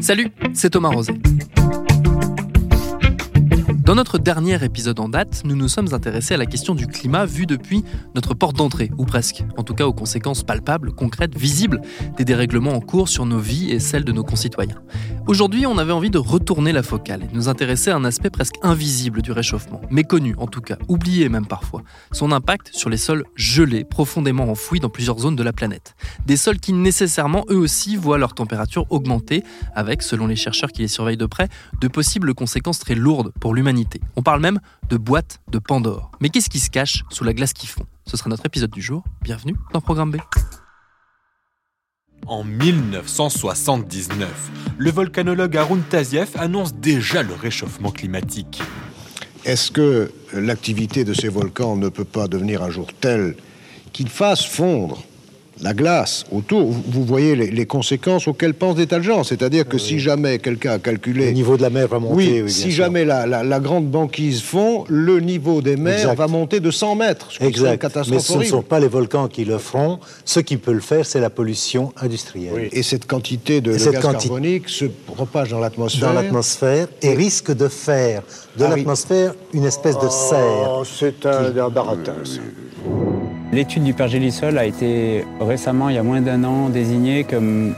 Salut, c'est Thomas Roset. Dans notre dernier épisode en date, nous nous sommes intéressés à la question du climat vu depuis notre porte d'entrée, ou presque, en tout cas aux conséquences palpables, concrètes, visibles des dérèglements en cours sur nos vies et celles de nos concitoyens. Aujourd'hui, on avait envie de retourner la focale et nous intéresser à un aspect presque invisible du réchauffement, méconnu en tout cas, oublié même parfois, son impact sur les sols gelés, profondément enfouis dans plusieurs zones de la planète. Des sols qui nécessairement, eux aussi, voient leur température augmenter, avec, selon les chercheurs qui les surveillent de près, de possibles conséquences très lourdes pour l'humanité on parle même de boîte de Pandore. Mais qu'est-ce qui se cache sous la glace qui fond Ce sera notre épisode du jour. Bienvenue dans Programme B. En 1979, le volcanologue Arun Taziev annonce déjà le réchauffement climatique. Est-ce que l'activité de ces volcans ne peut pas devenir un jour telle qu'il fasse fondre la glace autour, vous voyez les, conséquences auxquelles pensent des tas de gens. C'est-à-dire que si jamais quelqu'un a calculé... Le niveau de la mer va monter. Oui, si jamais la, grande banquise fond, le niveau des mers va monter de 100 mètres. exact. Mais ce ne sont pas les volcans qui le feront. Ce qui peut le faire, c'est la pollution industrielle. Et cette quantité de, gaz carbonique se propage dans l'atmosphère. Dans l'atmosphère et risque de faire de ah l'atmosphère une espèce de serre. Oh, c'est un, baratin, L'étude du pergélisol a été récemment, il y a moins d'un an, désignée comme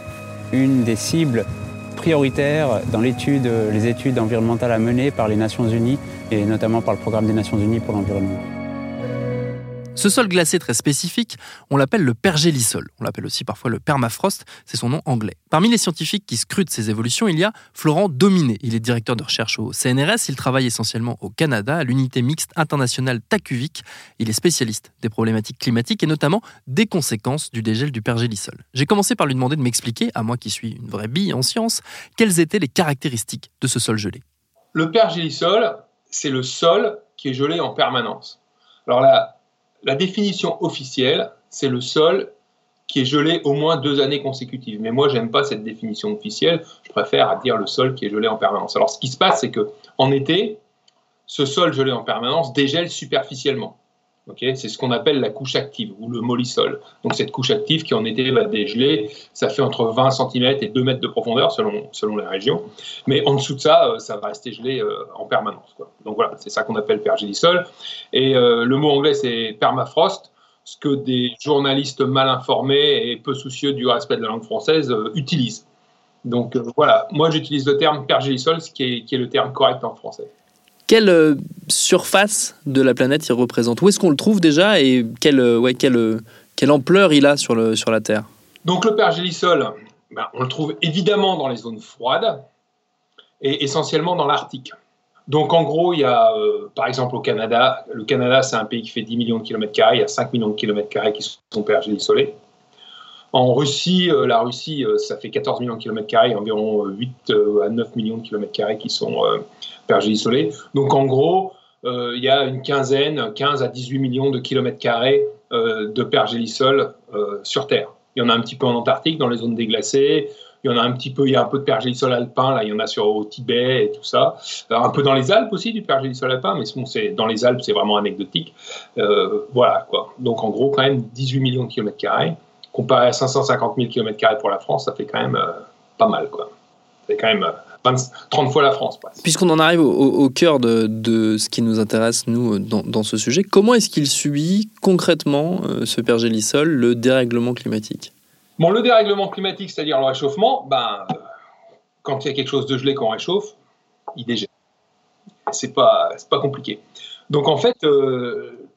une des cibles prioritaires dans les études environnementales à mener par les Nations Unies et notamment par le Programme des Nations Unies pour l'environnement. Ce sol glacé très spécifique, on l'appelle le pergélisol. On l'appelle aussi parfois le permafrost, c'est son nom anglais. Parmi les scientifiques qui scrutent ces évolutions, il y a Florent Dominé. Il est directeur de recherche au CNRS. Il travaille essentiellement au Canada, à l'unité mixte internationale Takuvik. Il est spécialiste des problématiques climatiques et notamment des conséquences du dégel du pergélisol. J'ai commencé par lui demander de m'expliquer, à moi qui suis une vraie bille en sciences, quelles étaient les caractéristiques de ce sol gelé. Le pergélisol, c'est le sol qui est gelé en permanence. Alors là, la définition officielle, c'est le sol qui est gelé au moins deux années consécutives. Mais moi, j'aime pas cette définition officielle. Je préfère dire le sol qui est gelé en permanence. Alors, ce qui se passe, c'est que en été, ce sol gelé en permanence dégèle superficiellement c'est ce qu'on appelle la couche active ou le mollisol. Donc cette couche active qui en été va dégeler, ça fait entre 20 cm et 2 mètres de profondeur selon, selon la région. Mais en dessous de ça, euh, ça va rester gelé euh, en permanence. Donc voilà, c'est ça qu'on appelle pergélisol. Et euh, le mot anglais c'est permafrost, ce que des journalistes mal informés et peu soucieux du respect de la langue française utilisent. Donc voilà, moi j'utilise le terme pergélisol, ce qui est le terme correct en français. Quelle euh, surface de la planète il représente? Où est-ce qu'on le trouve déjà et quelle, euh, ouais, quelle, euh, quelle ampleur il a sur, le, sur la Terre? Donc le pergélisol, ben, on le trouve évidemment dans les zones froides et essentiellement dans l'Arctique. Donc en gros, il y a par exemple au Canada, le Canada c'est un pays qui fait 10 millions de kilomètres carrés, il y a 5 millions de kilomètres carrés qui sont pergélisolés. En Russie, la Russie, ça fait 14 millions de kilomètres carrés, environ 8 à 9 millions de kilomètres carrés qui sont pergélisolés. Donc en gros, euh, il y a une quinzaine, 15 à 18 millions de kilomètres carrés euh, de pergélisol euh, sur Terre. Il y en a un petit peu en Antarctique, dans les zones déglacées. Il y en a un petit peu, il y a un peu de pergélisol alpin, là, il y en a sur au Tibet et tout ça. un peu dans les Alpes aussi, du pergélisol alpin, mais bon, dans les Alpes, c'est vraiment anecdotique. voilà, quoi. Donc, en gros, quand même, 18 millions de kilomètres carrés. Comparé à 550 000 kilomètres carrés pour la France, ça fait quand même pas mal, quoi. C'est quand même 30 fois la France. Puisqu'on en arrive au, cœur de, ce qui nous intéresse, nous, dans, ce sujet, comment est-ce qu'il subit concrètement, euh, ce pergélisol, le dérèglement climatique? Bon, le dérèglement climatique, c'est-à-dire le réchauffement, ben, euh, quand il y a quelque chose de gelé qu'on réchauffe, il dégèle. C'est pas, pas compliqué. Donc en fait, euh,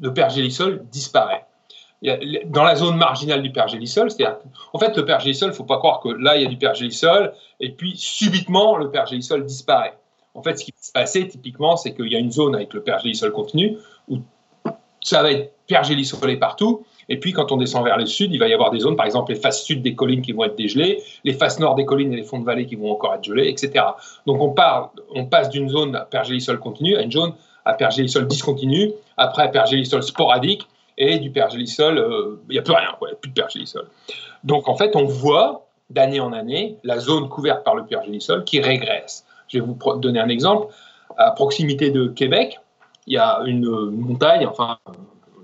le pergélisol disparaît dans la zone marginale du pergélisol, c'est-à-dire, en fait, le pergélisol, il ne faut pas croire que là, il y a du pergélisol, et puis subitement, le pergélisol disparaît. En fait, ce qui va se passer, typiquement, c'est qu'il y a une zone avec le pergélisol continu, où ça va être pergélisolé partout. Et puis, quand on descend vers le sud, il va y avoir des zones, par exemple, les faces sud des collines qui vont être dégelées, les faces nord des collines et les fonds de vallée qui vont encore être gelés, etc. Donc, on, part, on passe d'une zone à pergélisol continu à une zone à pergélisol discontinu, après à pergélisol sporadique, et du pergélisol, euh, il n'y a plus rien, a plus de pergélisol. Donc, en fait, on voit d'année en année la zone couverte par le pergélisol qui régresse. Je vais vous donner un exemple. À proximité de Québec, il y a une montagne, enfin,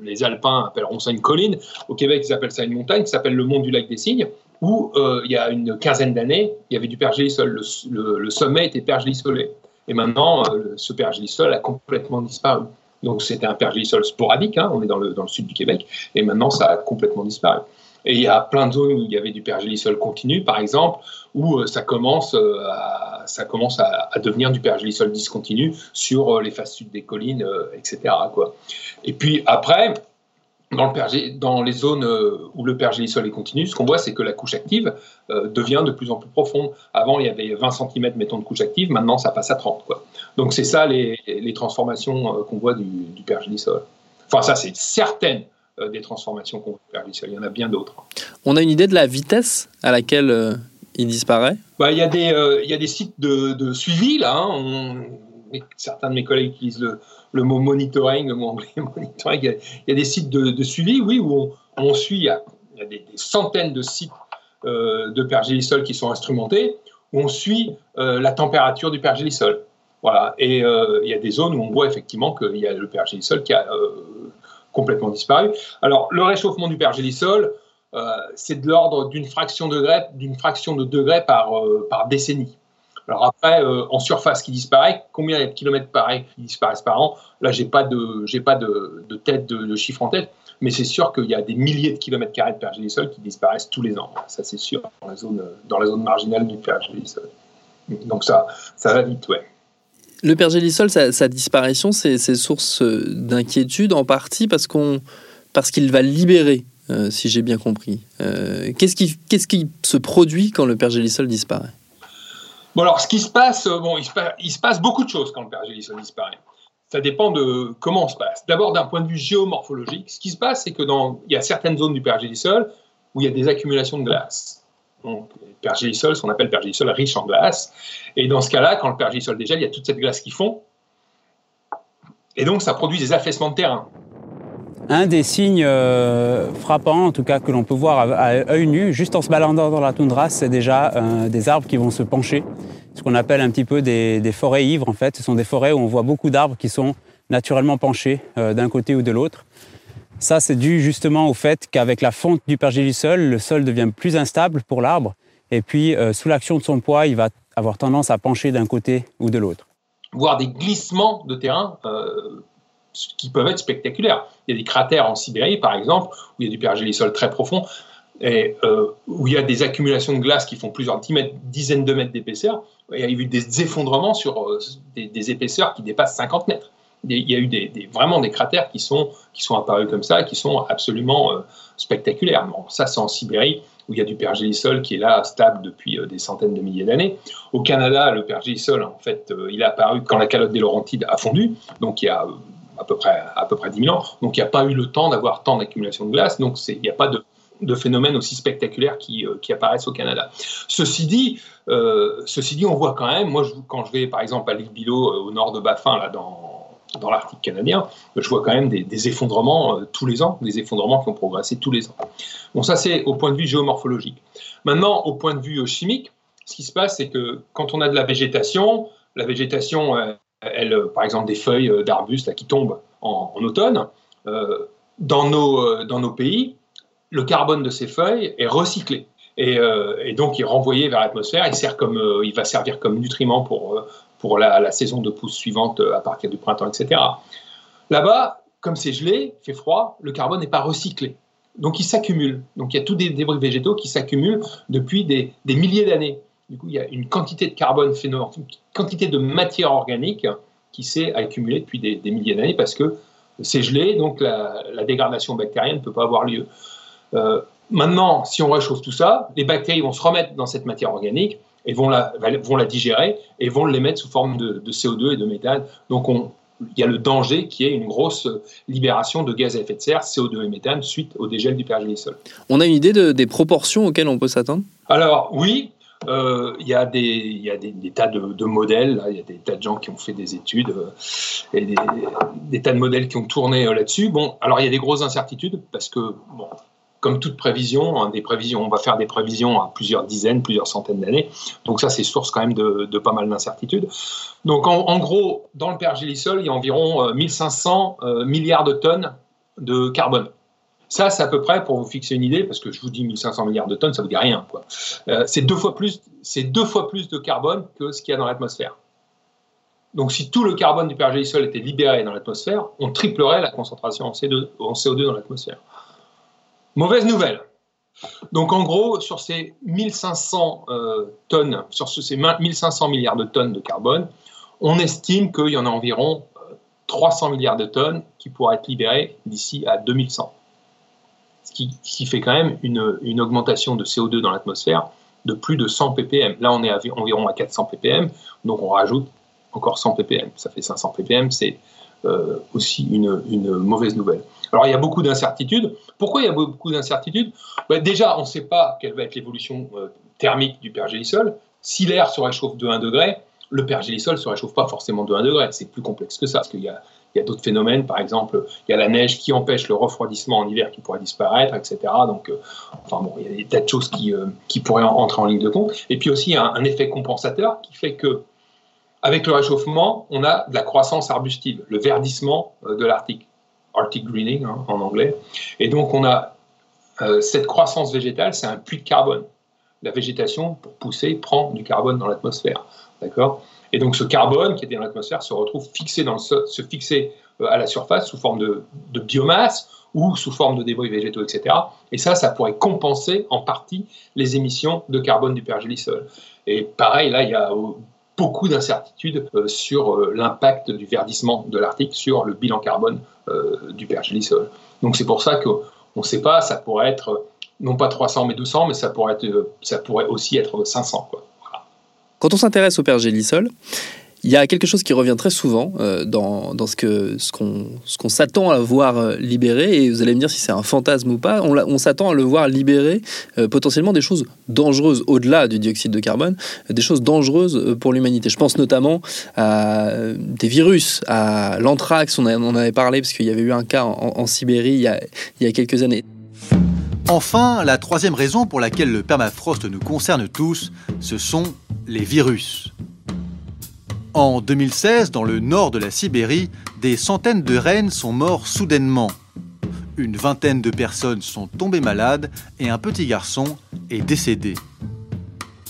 les Alpins appelleront ça une colline. Au Québec, ils appellent ça une montagne qui s'appelle le Mont du Lac des Cygnes, où euh, il y a une quinzaine d'années, il y avait du pergélisol. Le, sommet était pergélisolé. Et maintenant, euh, ce pergélisol a complètement disparu. Donc c'était un pergélisol sporadique, hein, on est dans le, dans le sud du Québec, et maintenant ça a complètement disparu. Et il y a plein de zones où il y avait du pergélisol continu, par exemple, où euh, ça commence, à, ça commence à, devenir du pergélisol discontinu sur les faces sud des collines, etc. Et puis après, dans, le dans, les zones euh, où le pergélisol est continu, ce qu'on voit, c'est que la couche active euh, devient de plus en plus profonde. Avant, il y avait 20 cm, mettons, de couche active, maintenant, ça passe à 30. Quoi. Donc, c'est ça les, transformations euh, qu'on voit du, du, pergélisol. Enfin, ça, c'est certaines des transformations qu'on voit du pergélisol. Il y en a bien d'autres. On a une idée de la vitesse à laquelle il disparaît? Bah, il, y a des, il y a des sites de, suivi, là. Hein. Certains de mes collègues utilisent le, le mot monitoring, le mot anglais monitoring. Il y a, des sites de, suivi, oui, où on, suit, il y a, des, centaines de sites euh, de pergélisol qui sont instrumentés, où on suit euh, la température du pergélisol. Voilà. Et euh, il y a des zones où on voit effectivement qu'il y a le pergélisol qui a complètement disparu. Alors, le réchauffement du pergélisol, c'est de l'ordre d'une fraction de degré, par décennie. Alors après, euh, en surface qui disparaît, combien il y a de kilomètres pareils qui disparaissent par an? Là, j'ai pas de, j'ai pas de, de tête, de, chiffre en tête, mais c'est sûr qu'il y a des milliers de kilomètres carrés de pergélisol qui disparaissent tous les ans. Ça, c'est sûr, dans la zone, dans la zone marginale du pergélisol. Donc ça, ça va vite, ouais. Le pergélisol, sa, disparition, c'est source d'inquiétude en partie parce qu'on parce qu'il va libérer, euh, si j'ai bien compris. Euh, qu'est-ce qui, qu'est-ce qui se produit quand le pergélisol disparaît? Bon, alors, ce qui se passe, euh, bon, il se, passe, beaucoup de choses quand le pergélisol disparaît. Ça dépend de comment on se passe. D'abord, d'un point de vue géomorphologique, ce qui se passe, c'est que dans, y a certaines zones du pergélisol où il y a des accumulations de glace. Donc, pergélisol, ce qu'on appelle pergélisol riche en glace. Et dans ce cas-là, quand le pergélisol dégèle, il y a toute cette glace qui fond. Et donc, ça produit des affaissements de terrain. Un des signes euh, frappants, en tout cas que l'on peut voir à, œil nu, juste en se baladant dans la toundra, c'est déjà euh, des arbres qui vont se pencher, ce qu'on appelle un petit peu des, forêts ivres en fait. Ce sont des forêts où on voit beaucoup d'arbres qui sont naturellement penchés euh, d'un côté ou de l'autre. Ça, c'est dû justement au fait qu'avec la fonte du pergélisol, le sol devient plus instable pour l'arbre, et puis sous l'action de son poids, il va avoir tendance à pencher d'un côté ou de l'autre. Voir des glissements de terrain qui peuvent être spectaculaires. Il y a des cratères en Sibérie, par exemple, où il y a du pergélisol très profond, et euh, où il y a des accumulations de glace qui font plusieurs dizaines de mètres d'épaisseur. Il y a eu des effondrements sur euh, des, épaisseurs qui dépassent 50 mètres. Il y a eu vraiment des cratères qui sont, apparus comme ça, qui sont absolument euh, spectaculaires. Bon, ça, c'est en Sibérie, où il y a du pergélisol qui est là, stable depuis des centaines de milliers d'années. Au Canada, le pergélisol, en fait, il est apparu quand la calotte des Laurentides a fondu, donc il y a à peu près, à peu près 10 000 ans. Donc il n'y a pas eu le temps d'avoir tant d'accumulation de glace. Donc il n'y a pas de, de phénomènes aussi spectaculaires qui, euh, qui, apparaissent au Canada. Ceci dit, euh, ceci dit, on voit quand même, moi je, quand je vais par exemple à l'île Bilo euh, au nord de Baffin, là, dans, dans l'Arctique canadien, je vois quand même des, effondrements tous les ans, des effondrements qui ont progressé tous les ans. Bon, ça c'est au point de vue géomorphologique. Maintenant, au point de vue chimique, ce qui se passe, c'est que quand on a de la végétation, la végétation, elle, euh, par exemple des feuilles euh, d'arbustes qui tombent en, automne, euh, dans, nos, dans nos pays, le carbone de ces feuilles est recyclé. Et, donc il est renvoyé vers l'atmosphère, il, sert comme, il va servir comme nutriment pour, pour la, saison de pousse suivante à partir du printemps, etc. Là-bas, comme c'est gelé, fait froid, le carbone n'est pas recyclé. Donc il s'accumule. Donc il y a tous des débris végétaux qui s'accumulent depuis des, des milliers d'années. Du coup, il y a une quantité de carbone phénomène, une quantité de matière organique qui s'est accumulée depuis des, milliers d'années parce que c'est gelé, donc la, dégradation bactérienne ne peut pas avoir lieu. Euh, maintenant, si on réchauffe tout ça, les bactéries vont se remettre dans cette matière organique et vont la, vont la digérer et vont l'émettre sous forme de, CO2 et de méthane. Donc on, il y a le danger qui est une grosse libération de gaz à effet de serre, CO2 et méthane, suite au dégel du pergélisol. On a une idée des proportions auxquelles on peut s'attendre? Alors oui, euh, il y a, des, tas de, modèles, il y a des tas de gens qui ont fait des études euh, et des, tas de modèles qui ont tourné euh, là-dessus. Bon, alors il y a des grosses incertitudes parce que, comme toute prévision, hein, des prévisions, on va faire des prévisions à plusieurs dizaines, plusieurs centaines d'années. Donc ça, c'est source quand même de, pas mal d'incertitudes. Donc en, gros, dans le pergélisol, il y a environ 1500 milliards de tonnes de carbone. Ça, c'est à peu près pour vous fixer une idée, parce que je vous dis 1500 milliards de tonnes, ça ne vous dit rien. Euh, c'est deux fois plus, deux fois plus de carbone que ce qu'il y a dans l'atmosphère. Donc, si tout le carbone du pergélisol était libéré dans l'atmosphère, on triplerait la concentration en, CO2 dans l'atmosphère. Mauvaise nouvelle. Donc, en gros, sur ces 1500 euh, tonnes, sur ces 1500 milliards de tonnes de carbone, on estime qu'il y en a environ 300 euh, milliards de tonnes qui pourraient être libérées d'ici à 2100 ce qui, fait quand même une, augmentation de CO2 dans l'atmosphère de plus de 100 ppm. Là, on est environ à 400 ppm, donc on rajoute encore 100 ppm. Ça fait 500 ppm, c'est euh, aussi une, mauvaise nouvelle. Alors, il y a beaucoup d'incertitudes. Pourquoi il y a beaucoup d'incertitudes? Ben, Déjà, on ne sait pas quelle va être l'évolution euh, thermique du pergélisol. Si l'air se réchauffe de 1 degré, le pergélisol ne se réchauffe pas forcément de 1 degré. C'est plus complexe que ça, parce qu'il y a il y a d'autres phénomènes, par exemple, il y a la neige qui empêche le refroidissement en hiver qui pourrait disparaître, etc. Donc, euh, enfin bon, il y a des tas de choses qui, euh, qui pourraient entrer en ligne de compte. Et puis aussi, il y a un, effet compensateur qui fait que, avec le réchauffement, on a de la croissance arbustive, le verdissement euh, de l'Arctique, Arctic greening hein, en anglais. Et donc, on a cette croissance végétale, c'est un puits de carbone. La végétation, pour pousser, prend du carbone dans l'atmosphère. D'accord? Et donc ce carbone qui était dans l'atmosphère se retrouve fixé, euh, à la surface sous forme de, biomasse ou sous forme de débris végétaux, etc. Et ça, ça pourrait compenser en partie les émissions de carbone du pergélisol. Et pareil, là, il y a euh, beaucoup d'incertitudes euh, sur l'impact du verdissement de l'Arctique sur le bilan carbone du pergélisol. Donc c'est pour ça qu'on ne sait pas, ça pourrait être non pas 300 mais 200, mais ça pourrait, aussi être 500. Quoi. Quand on s'intéresse au pergélisol, il y a quelque chose qui revient très souvent euh, dans, ce qu'on ce s'attend à voir euh, libérer, et vous allez me dire si c'est un fantasme ou pas, on, s'attend à le voir libérer euh, potentiellement des choses dangereuses au-delà du dioxyde de carbone, des choses dangereuses pour l'humanité. Je pense notamment à des virus, à l'anthrax, on, en avait parlé parce qu'il y avait eu un cas en, Sibérie il y a quelques années. Enfin, la troisième raison pour laquelle le permafrost nous concerne tous, ce sont les virus. En 2016, dans le nord de la Sibérie, des centaines de rennes sont morts soudainement. Une vingtaine de personnes sont tombées malades et un petit garçon est décédé.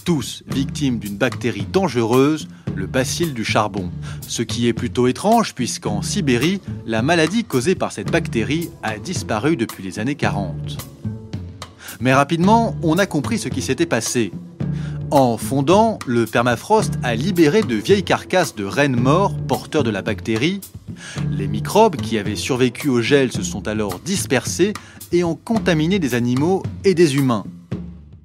Tous victimes d'une bactérie dangereuse, le bacille du charbon. Ce qui est plutôt étrange puisqu'en Sibérie, la maladie causée par cette bactérie a disparu depuis les années 40. Mais rapidement, on a compris ce qui s'était passé. En fondant, le permafrost a libéré de vieilles carcasses de rennes morts porteurs de la bactérie. Les microbes qui avaient survécu au gel se sont alors dispersés et ont contaminé des animaux et des humains.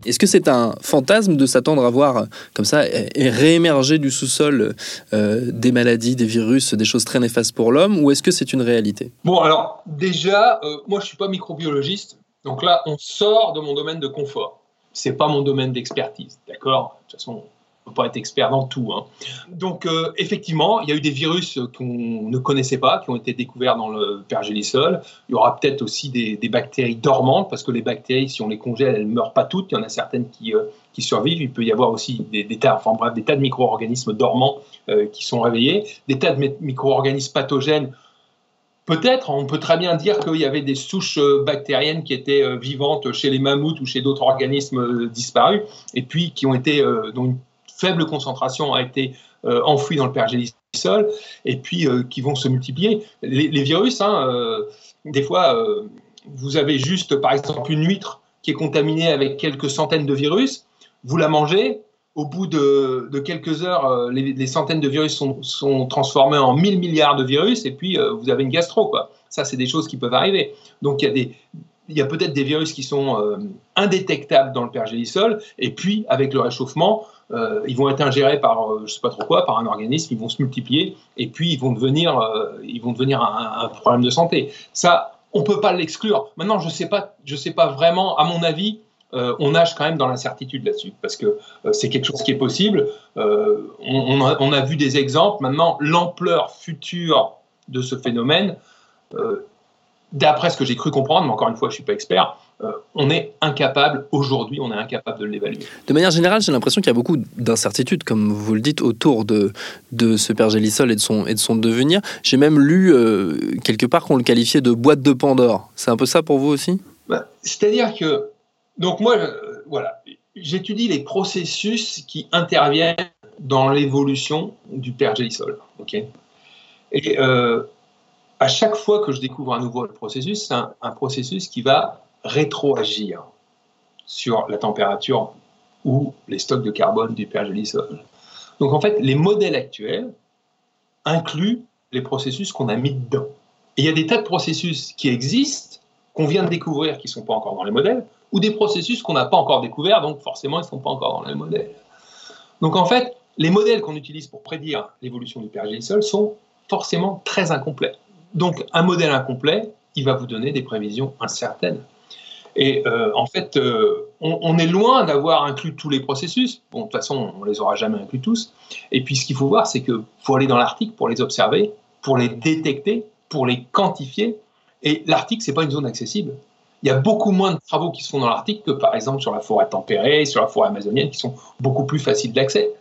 Est-ce que c'est un fantasme de s'attendre à voir comme ça et réémerger du sous-sol euh, des maladies, des virus, des choses très néfastes pour l'homme, ou est-ce que c'est une réalité? Bon, alors déjà, euh, moi je suis pas microbiologiste, donc là, on sort de mon domaine de confort. C'est pas mon domaine d'expertise, d'accord? De toute façon, on peut pas être expert dans tout. Hein. Donc, euh, effectivement, il y a eu des virus qu'on ne connaissait pas, qui ont été découverts dans le pergélisol. Il y aura peut-être aussi des, bactéries dormantes, parce que les bactéries, si on les congèle, elles ne meurent pas toutes. Il y en a certaines qui, euh, survivent. Il peut y avoir aussi des, tas, enfin, bref, des tas de micro-organismes dormants euh, qui sont réveillés, des tas de micro-organismes pathogènes Peut-être, on peut très bien dire qu'il y avait des souches euh, bactériennes qui étaient euh, vivantes chez les mammouths ou chez d'autres organismes euh, disparus, et puis qui ont été, dont une faible concentration a été enfouie dans le pergélisol, et puis qui vont se multiplier. Les, virus, hein, des fois, vous avez juste, par exemple, une huître qui est contaminée avec quelques centaines de virus, vous la mangez, au bout de, quelques heures, euh, les, centaines de virus sont, transformés en 1000 milliards de virus et puis euh, vous avez une gastro. Ça, c'est des choses qui peuvent arriver. Donc, il y a, peut-être des virus qui sont euh, indétectables dans le pergélisol et puis, avec le réchauffement, ils vont être ingérés par, je sais pas trop quoi, par un organisme, ils vont se multiplier, et puis ils vont devenir, ils vont devenir un, un, problème de santé. Ça, on peut pas l'exclure. Maintenant, je sais pas, je sais pas vraiment. À mon avis, euh, on nage quand même dans l'incertitude là-dessus, parce que euh, c'est quelque chose qui est possible. Euh, on, a, vu des exemples. Maintenant, l'ampleur future de ce phénomène, d'après ce que j'ai cru comprendre, mais encore une fois, je ne suis pas expert, on est incapable, aujourd'hui, on est incapable de l'évaluer. De manière générale, j'ai l'impression qu'il y a beaucoup d'incertitudes, comme vous le dites, autour de, de ce père Gélisol et de son, et de son devenir. J'ai même lu quelque part qu'on le qualifiait de boîte de Pandore. C'est un peu ça pour vous aussi? Bah, C'est-à-dire que donc moi, voilà, j'étudie les processus qui interviennent dans l'évolution du pergélisol. ok? Et euh, à chaque fois que je découvre un nouveau processus, c'est un, processus qui va rétroagir sur la température ou les stocks de carbone du pergélisol. Donc en fait, les modèles actuels incluent les processus qu'on a mis dedans. Et il y a des tas de processus qui existent, qu'on vient de découvrir, qui ne sont pas encore dans les modèles, ou des processus qu'on n'a pas encore découverts, donc forcément ils ne sont pas encore dans les modèles. Donc en fait, les modèles qu'on utilise pour prédire l'évolution du pergélisol sont forcément très incomplets. Donc un modèle incomplet, il va vous donner des prévisions incertaines. Et euh, en fait, euh, on, est loin d'avoir inclus tous les processus. Bon, de toute façon, on les aura jamais inclus tous. Et puis, ce qu'il faut voir, c'est qu'il faut aller dans l'Arctique pour les observer, pour les détecter, pour les quantifier. Et l'Arctique, c'est pas une zone accessible il y a beaucoup moins de travaux qui se font dans l'Arctique que par exemple sur la forêt tempérée, sur la forêt amazonienne, qui sont beaucoup plus faciles d'accès.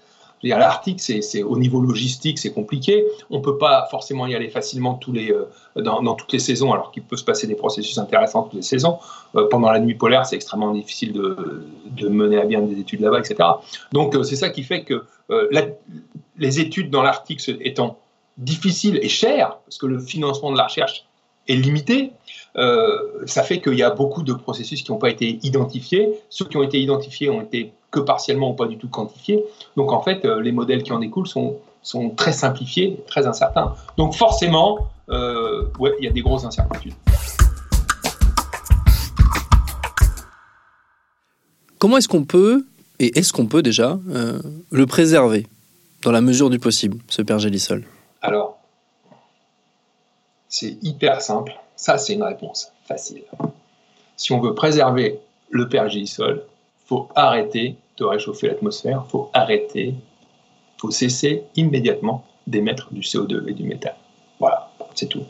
L'Arctique, c'est au niveau logistique, c'est compliqué. On ne peut pas forcément y aller facilement euh, dans, toutes les saisons, alors qu'il peut se passer des processus intéressants toutes les saisons. Euh, pendant la nuit polaire, c'est extrêmement difficile de, de, mener à bien des études là-bas, etc. Donc euh, c'est ça qui fait que les études dans l'Arctique étant difficiles et chères, parce que le financement de la recherche est limité, euh, ça fait qu'il y a beaucoup de processus qui n'ont pas été identifiés. Ceux qui ont été identifiés ont été que partiellement ou pas du tout quantifiés. Donc en fait, euh, les modèles qui en découlent sont, sont très simplifiés, très incertains. Donc forcément, euh, ouais, il y a des grosses incertitudes. Comment est-ce qu'on peut, et est-ce qu'on peut déjà, le préserver dans la mesure du possible, ce pergélisol? Alors, c'est hyper simple. Ça, c'est une réponse facile. Si on veut préserver le pergélisol, faut arrêter de réchauffer l'atmosphère, faut arrêter, faut cesser immédiatement d'émettre du CO2 et du méthane. Voilà, c'est tout.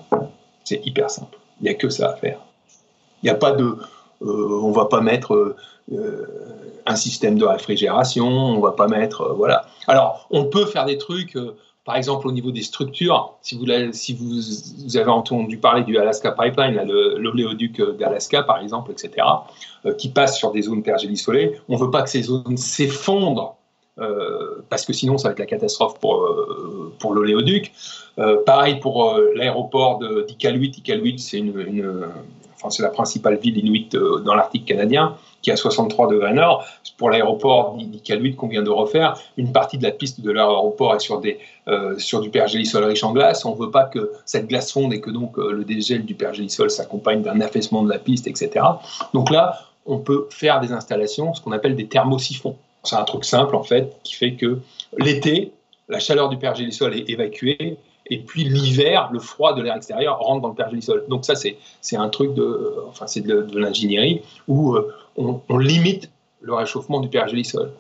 C'est hyper simple. Il n'y a que ça à faire. Il n'y a pas de... Euh, on va pas mettre euh, un système de réfrigération, on va pas mettre... Euh, voilà. Alors, on peut faire des trucs par exemple, au niveau des structures, si vous, avez entendu parler du Alaska Pipeline, l'oléoduc d'Alaska, par exemple, etc., euh, qui passe sur des zones pergélisolées, on ne veut pas que ces zones s'effondrent, euh, parce que sinon, ça va être la catastrophe pour, euh, pour l'oléoduc. pareil pour l'aéroport d'Iqaluit. Iqaluit, c'est une, enfin, la principale ville inuite dans l'Arctique canadien qui est à 63 degrés nord. Pour l'aéroport d'Iqaluit qu'on vient de refaire, une partie de la piste de l'aéroport est sur, euh, du pergélisol riche en glace. On ne veut pas que cette glace fonde et que donc euh, le dégel du pergélisol s'accompagne d'un affaissement de la piste, etc. Donc là, on peut faire des installations, ce qu'on appelle des thermosiphons. C'est un truc simple en fait qui fait que l'été, la chaleur du pergélisol est évacuée et puis l'hiver, le froid de l'air extérieur rentre dans le pergélisol. Donc ça, c'est, un truc de, enfin, de, l'ingénierie où euh, on, limite le réchauffement du pergélisol.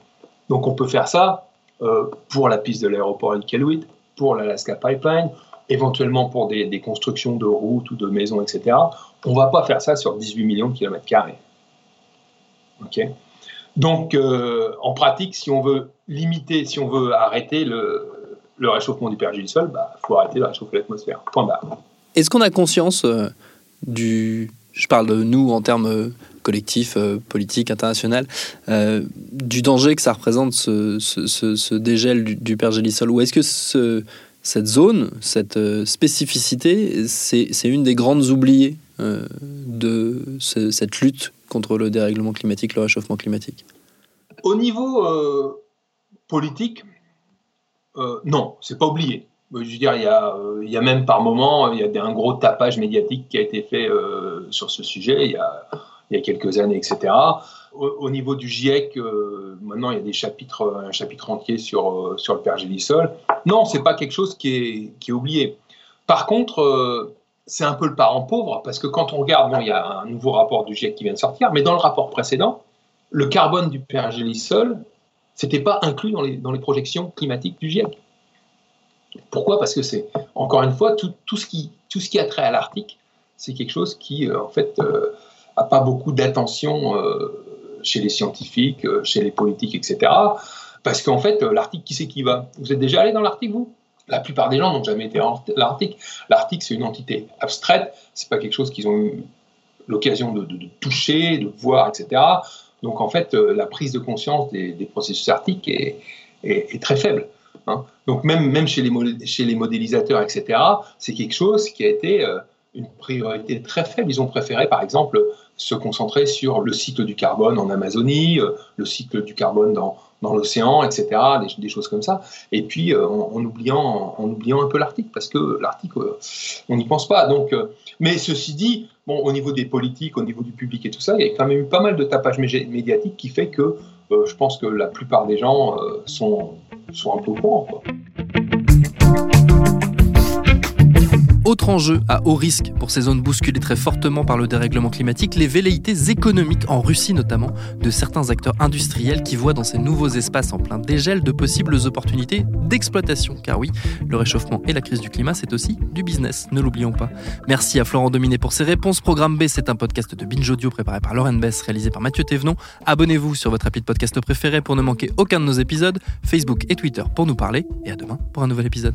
Donc on peut faire ça euh, pour la piste de l'aéroport Iqaluit, pour l'Alaska Pipeline, éventuellement pour des, constructions de routes ou de maisons, etc. On ne va pas faire ça sur 18 millions de kilomètres carrés. Ok? Donc, euh, en pratique, si on veut limiter, si on veut arrêter le, le réchauffement du pergélisol, il bah, faut arrêter de réchauffer l'atmosphère. Point barre. Est-ce qu'on a conscience euh, du. Je parle de nous en termes euh, collectifs, euh, politiques, internationaux, du danger que ça représente ce, ce, dégel du, pergélisol Ou est-ce que ce, cette zone, cette spécificité, c'est une des grandes oubliées de cette lutte contre le dérèglement climatique, le réchauffement climatique? Au niveau politique, euh, non, c'est pas oublié. Je veux dire, il y, a, euh, il y a même par moment, il y a un gros tapage médiatique qui a été fait euh, sur ce sujet il y, a, quelques années, etc. au, niveau du GIEC, euh, maintenant il y a des chapitres, un chapitre entier sur, euh, sur le pergélisol. Non, c'est pas quelque chose qui est, qui est oublié. Par contre, euh, c'est un peu le parent pauvre, parce que quand on regarde, bon, il y a un nouveau rapport du GIEC qui vient de sortir, mais dans le rapport précédent, le carbone du pergélisol, c'était pas inclus dans les, dans les projections climatiques du GIEC. Pourquoi? Parce que c'est, encore une fois, tout, tout, ce qui, tout ce qui a trait à l'Arctique, c'est quelque chose qui, en fait, n'a pas beaucoup d'attention chez les scientifiques, euh, chez les politiques, etc. Parce qu'en fait, euh, l'Arctique, qui c'est qui va? Vous êtes déjà allé dans l'Arctique, vous? La plupart des gens n'ont jamais été en l'Arctique. L'Arctique, c'est une entité abstraite, c'est pas quelque chose qu'ils ont eu l'occasion de, toucher, de voir, etc. Donc en fait, euh, la prise de conscience des, processus arctiques est, très faible. Hein. Donc même, chez, les, modélisateurs, etc., c'est quelque chose qui a été une priorité très faible. Ils ont préféré, par exemple, se concentrer sur le cycle du carbone en Amazonie, euh, le cycle du carbone dans, dans l'océan, etc., des, choses comme ça. Et puis, euh, en, oubliant, en oubliant un peu l'Arctique, parce que l'Arctique, euh, on n'y pense pas. Donc, mais ceci dit, bon, au niveau des politiques, au niveau du public et tout ça, il y a quand même eu pas mal de tapage médiatique qui fait que je pense que la plupart des gens sont, sont un peu au courant. Autre enjeu à haut risque pour ces zones bousculées très fortement par le dérèglement climatique, les velléités économiques, en Russie notamment, de certains acteurs industriels qui voient dans ces nouveaux espaces en plein dégel de possibles opportunités d'exploitation. Car oui, le réchauffement et la crise du climat, c'est aussi du business, ne l'oublions pas. Merci à Florent Dominé pour ses réponses. Programme B, c'est un podcast de Binge Audio préparé par Lauren Bess, réalisé par Mathieu Thévenon. Abonnez-vous sur votre appli de podcast préféré pour ne manquer aucun de nos épisodes, Facebook et Twitter pour nous parler, et à demain pour un nouvel épisode.